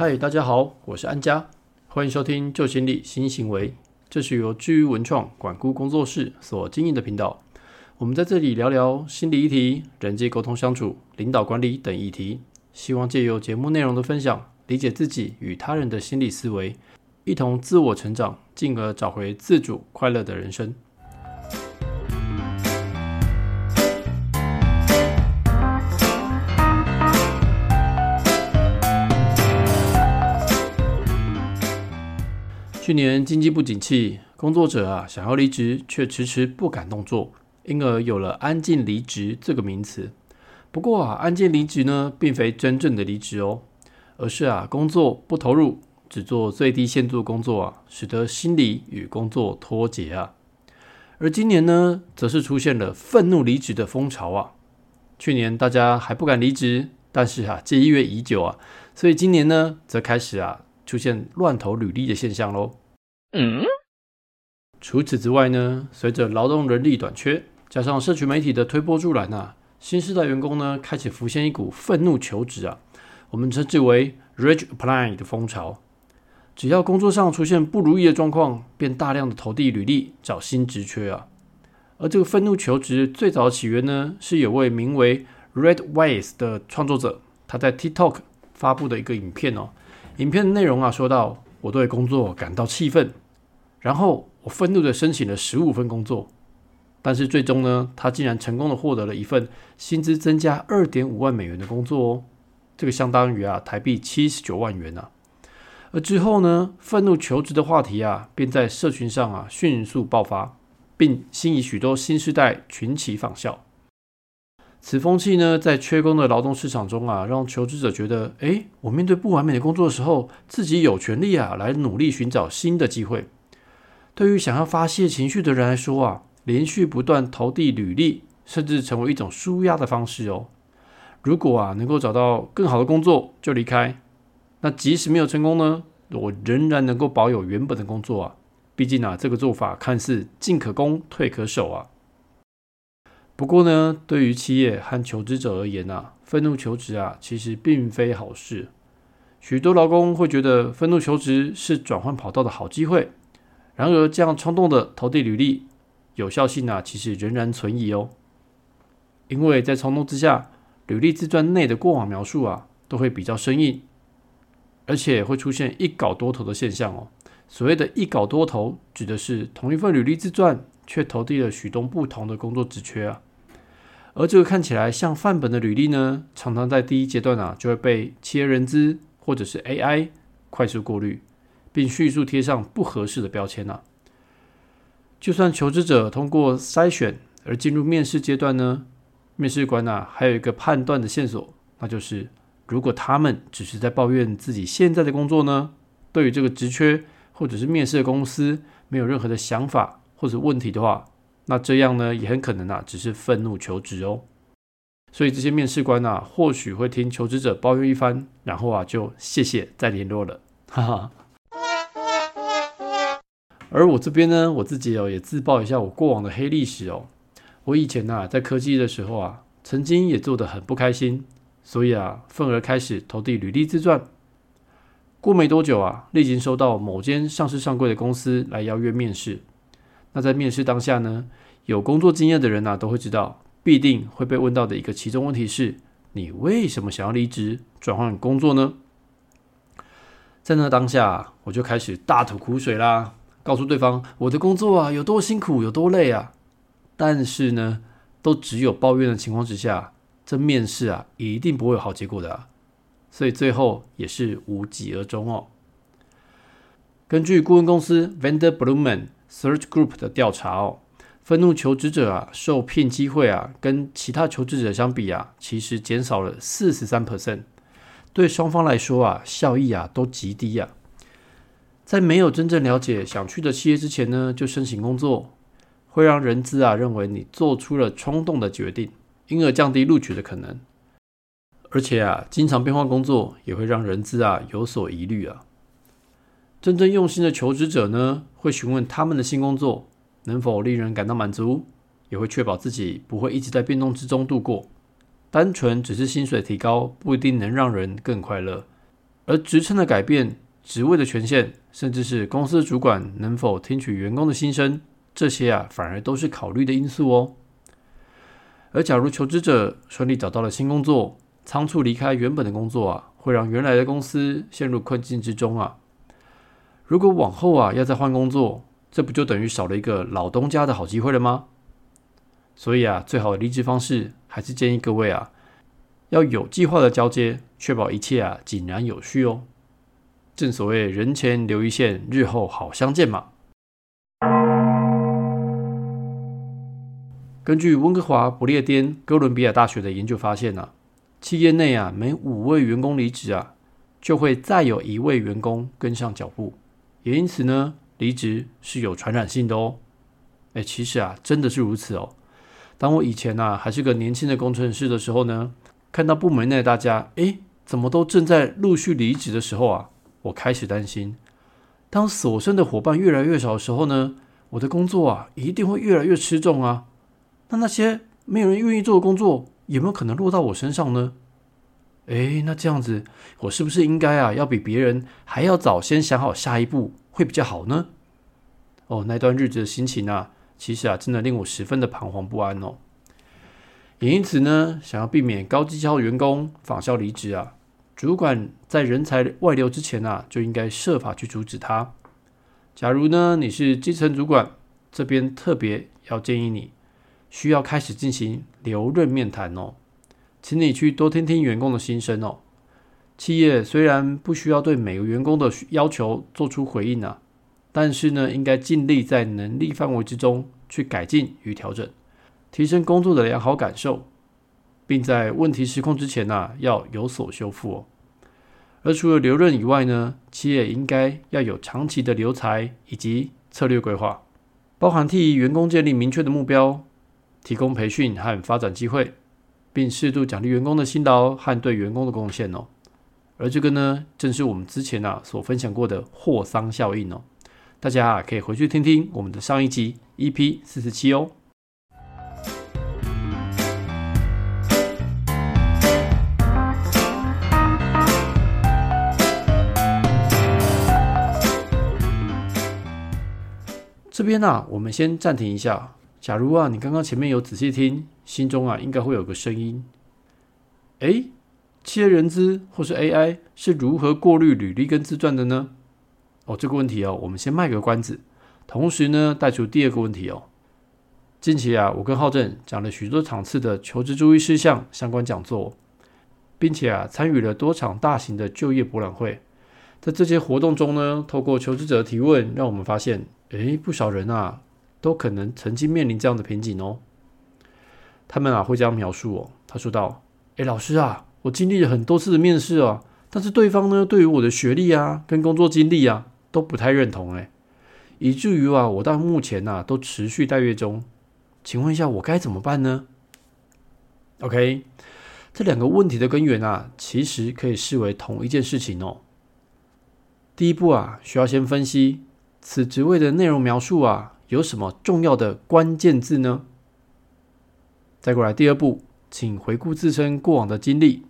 嗨，大家好，我是安佳，欢迎收听旧心理新行为。这是由治愈文创管顾工作室所经营的频道。我们在这里聊聊心理议题、人际沟通相处、领导管理等议题，希望借由节目内容的分享，理解自己与他人的心理思维，一同自我成长，进而找回自主快乐的人生。去年经济不景气，工作者啊想要离职，却迟迟不敢动作，因而有了“安静离职”这个名词。不过啊，安静离职呢，并非真正的离职哦，而是啊工作不投入，只做最低限度工作啊，使得心理与工作脱节啊。而今年呢，则是出现了愤怒离职的风潮啊。去年大家还不敢离职，但是啊，借月已久啊，所以今年呢，则开始啊出现乱投履历的现象喽。嗯，除此之外呢，随着劳动人力短缺，加上社群媒体的推波助澜啊，新时代员工呢开始浮现一股愤怒求职啊，我们称之为 “rage apply” 的风潮。只要工作上出现不如意的状况，便大量的投递履历找新职缺啊。而这个愤怒求职最早的起源呢，是有位名为 Red Wise 的创作者，他在 TikTok 发布的一个影片哦。影片的内容啊，说到我对工作感到气愤。然后我愤怒的申请了十五份工作，但是最终呢，他竟然成功的获得了一份薪资增加二点五万美元的工作哦，这个相当于啊台币七十九万元啊。而之后呢，愤怒求职的话题啊，便在社群上啊迅速爆发，并吸引许多新时代群起仿效。此风气呢，在缺工的劳动市场中啊，让求职者觉得，哎，我面对不完美的工作的时候，自己有权利啊来努力寻找新的机会。对于想要发泄情绪的人来说啊，连续不断投递履历，甚至成为一种舒压的方式哦。如果啊能够找到更好的工作就离开，那即使没有成功呢，我仍然能够保有原本的工作啊。毕竟啊，这个做法看似进可攻退可守啊。不过呢，对于企业和求职者而言啊，愤怒求职啊，其实并非好事。许多劳工会觉得愤怒求职是转换跑道的好机会。然而，这样冲动的投递履历，有效性啊，其实仍然存疑哦。因为在冲动之下，履历自传内的过往描述啊，都会比较生硬，而且会出现一稿多投的现象哦。所谓的一稿多投，指的是同一份履历自传，却投递了许多不同的工作职缺啊。而这个看起来像范本的履历呢，常常在第一阶段啊，就会被企业人资或者是 AI 快速过滤。并迅速贴上不合适的标签呐。就算求职者通过筛选而进入面试阶段呢，面试官呐还有一个判断的线索，那就是如果他们只是在抱怨自己现在的工作呢，对于这个职缺或者是面试的公司没有任何的想法或者问题的话，那这样呢也很可能啊只是愤怒求职哦。所以这些面试官呐或许会听求职者抱怨一番，然后啊就谢谢再联络了，哈哈。而我这边呢，我自己哦也自曝一下我过往的黑历史哦。我以前呐在科技的时候啊，曾经也做得很不开心，所以啊，愤而开始投递履历自传。过没多久啊，立即收到某间上市上柜的公司来邀约面试。那在面试当下呢，有工作经验的人呐都会知道，必定会被问到的一个其中问题是：你为什么想要离职转换工作呢？在那当下，我就开始大吐苦水啦。告诉对方我的工作啊有多辛苦有多累啊，但是呢，都只有抱怨的情况之下，这面试啊一定不会有好结果的，所以最后也是无疾而终哦。根据顾问公司 Vendor Blumen Search Group 的调查哦，愤怒求职者啊受聘机会啊跟其他求职者相比啊，其实减少了四十三 percent，对双方来说啊效益啊都极低呀。在没有真正了解想去的企业之前呢，就申请工作，会让人资啊认为你做出了冲动的决定，因而降低录取的可能。而且啊，经常变换工作也会让人资啊有所疑虑啊。真正用心的求职者呢，会询问他们的新工作能否令人感到满足，也会确保自己不会一直在变动之中度过。单纯只是薪水提高，不一定能让人更快乐。而职称的改变、职位的权限，甚至是公司主管能否听取员工的心声，这些啊，反而都是考虑的因素哦。而假如求职者顺利找到了新工作，仓促离开原本的工作啊，会让原来的公司陷入困境之中啊。如果往后啊要再换工作，这不就等于少了一个老东家的好机会了吗？所以啊，最好的离职方式还是建议各位啊，要有计划的交接，确保一切啊井然有序哦。正所谓人前留一线，日后好相见嘛。根据温哥华不列颠哥伦比亚大学的研究发现呢，企业内啊每五位员工离职啊，就会再有一位员工跟上脚步，也因此呢，离职是有传染性的哦。哎，其实啊，真的是如此哦。当我以前啊还是个年轻的工程师的时候呢，看到部门内大家哎怎么都正在陆续离职的时候啊，我开始担心，当所剩的伙伴越来越少的时候呢，我的工作啊一定会越来越吃重啊。那那些没有人愿意做的工作，有没有可能落到我身上呢？诶，那这样子，我是不是应该啊，要比别人还要早先想好下一步，会比较好呢？哦，那段日子的心情啊，其实啊，真的令我十分的彷徨不安哦。也因此呢，想要避免高绩效员工仿效离职啊，主管在人才外流之前啊，就应该设法去阻止他。假如呢，你是基层主管，这边特别要建议你。需要开始进行留任面谈哦，请你去多听听员工的心声哦。企业虽然不需要对每个员工的要求做出回应啊，但是呢，应该尽力在能力范围之中去改进与调整，提升工作的良好感受，并在问题失控之前呢，要有所修复哦。而除了留任以外呢，企业应该要有长期的留才以及策略规划，包含替员工建立明确的目标。提供培训和发展机会，并适度奖励员工的辛劳和对员工的贡献哦。而这个呢，正是我们之前啊所分享过的霍桑效应哦。大家啊可以回去听听我们的上一集 EP 四十七哦。这边呢，我们先暂停一下。假如啊，你刚刚前面有仔细听，心中啊应该会有个声音：哎，企业人资或是 AI 是如何过滤履历跟自传的呢？哦，这个问题哦，我们先卖个关子。同时呢，带出第二个问题哦。近期啊，我跟浩正讲了许多场次的求职注意事项相关讲座，并且啊，参与了多场大型的就业博览会。在这些活动中呢，透过求职者提问，让我们发现，哎，不少人啊。都可能曾经面临这样的瓶颈哦。他们啊会这样描述哦，他说道：“哎，老师啊，我经历了很多次的面试啊，但是对方呢对于我的学历啊跟工作经历啊都不太认同哎，以至于啊我到目前呐都持续待月中。请问一下，我该怎么办呢？”OK，这两个问题的根源啊，其实可以视为同一件事情哦。第一步啊，需要先分析此职位的内容描述啊。有什么重要的关键字呢？再过来第二步，请回顾自身过往的经历，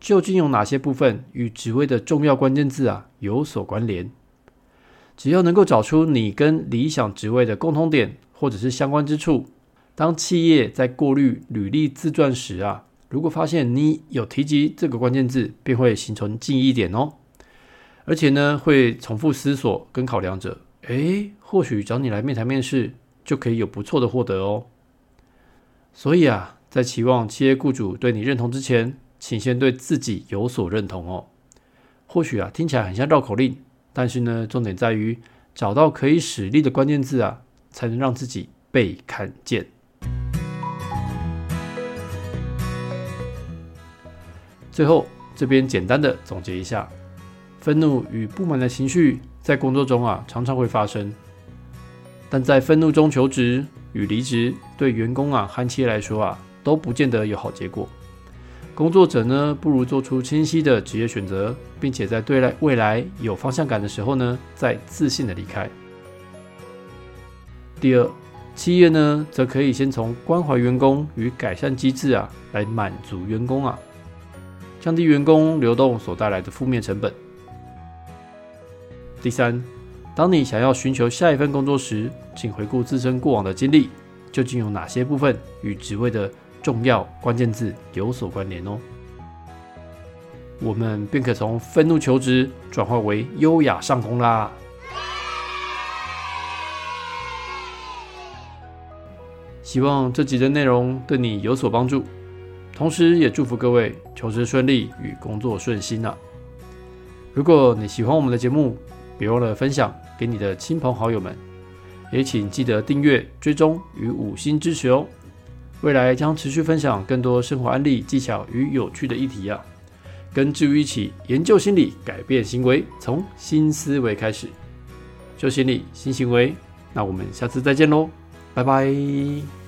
究竟有哪些部分与职位的重要关键字啊有所关联？只要能够找出你跟理想职位的共通点或者是相关之处，当企业在过滤履历自传时啊，如果发现你有提及这个关键字，便会形成记忆点哦，而且呢，会重复思索跟考量者。诶，或许找你来面谈面试就可以有不错的获得哦。所以啊，在期望企业雇主对你认同之前，请先对自己有所认同哦。或许啊，听起来很像绕口令，但是呢，重点在于找到可以使力的关键字啊，才能让自己被看见。最后，这边简单的总结一下：愤怒与不满的情绪。在工作中啊，常常会发生，但在愤怒中求职与离职，对员工啊和企业来说啊，都不见得有好结果。工作者呢，不如做出清晰的职业选择，并且在对来未来有方向感的时候呢，再自信的离开。第二，企业呢，则可以先从关怀员工与改善机制啊，来满足员工啊，降低员工流动所带来的负面成本。第三，当你想要寻求下一份工作时，请回顾自身过往的经历，究竟有哪些部分与职位的重要关键字有所关联哦。我们便可从愤怒求职转化为优雅上工啦。希望这集的内容对你有所帮助，同时也祝福各位求职顺利与工作顺心啊。如果你喜欢我们的节目，别忘了分享给你的亲朋好友们，也请记得订阅、追踪与五星支持哦。未来将持续分享更多生活案例、技巧与有趣的议题呀。跟治愈一起研究心理，改变行为，从新思维开始，旧心理新行为。那我们下次再见喽，拜拜。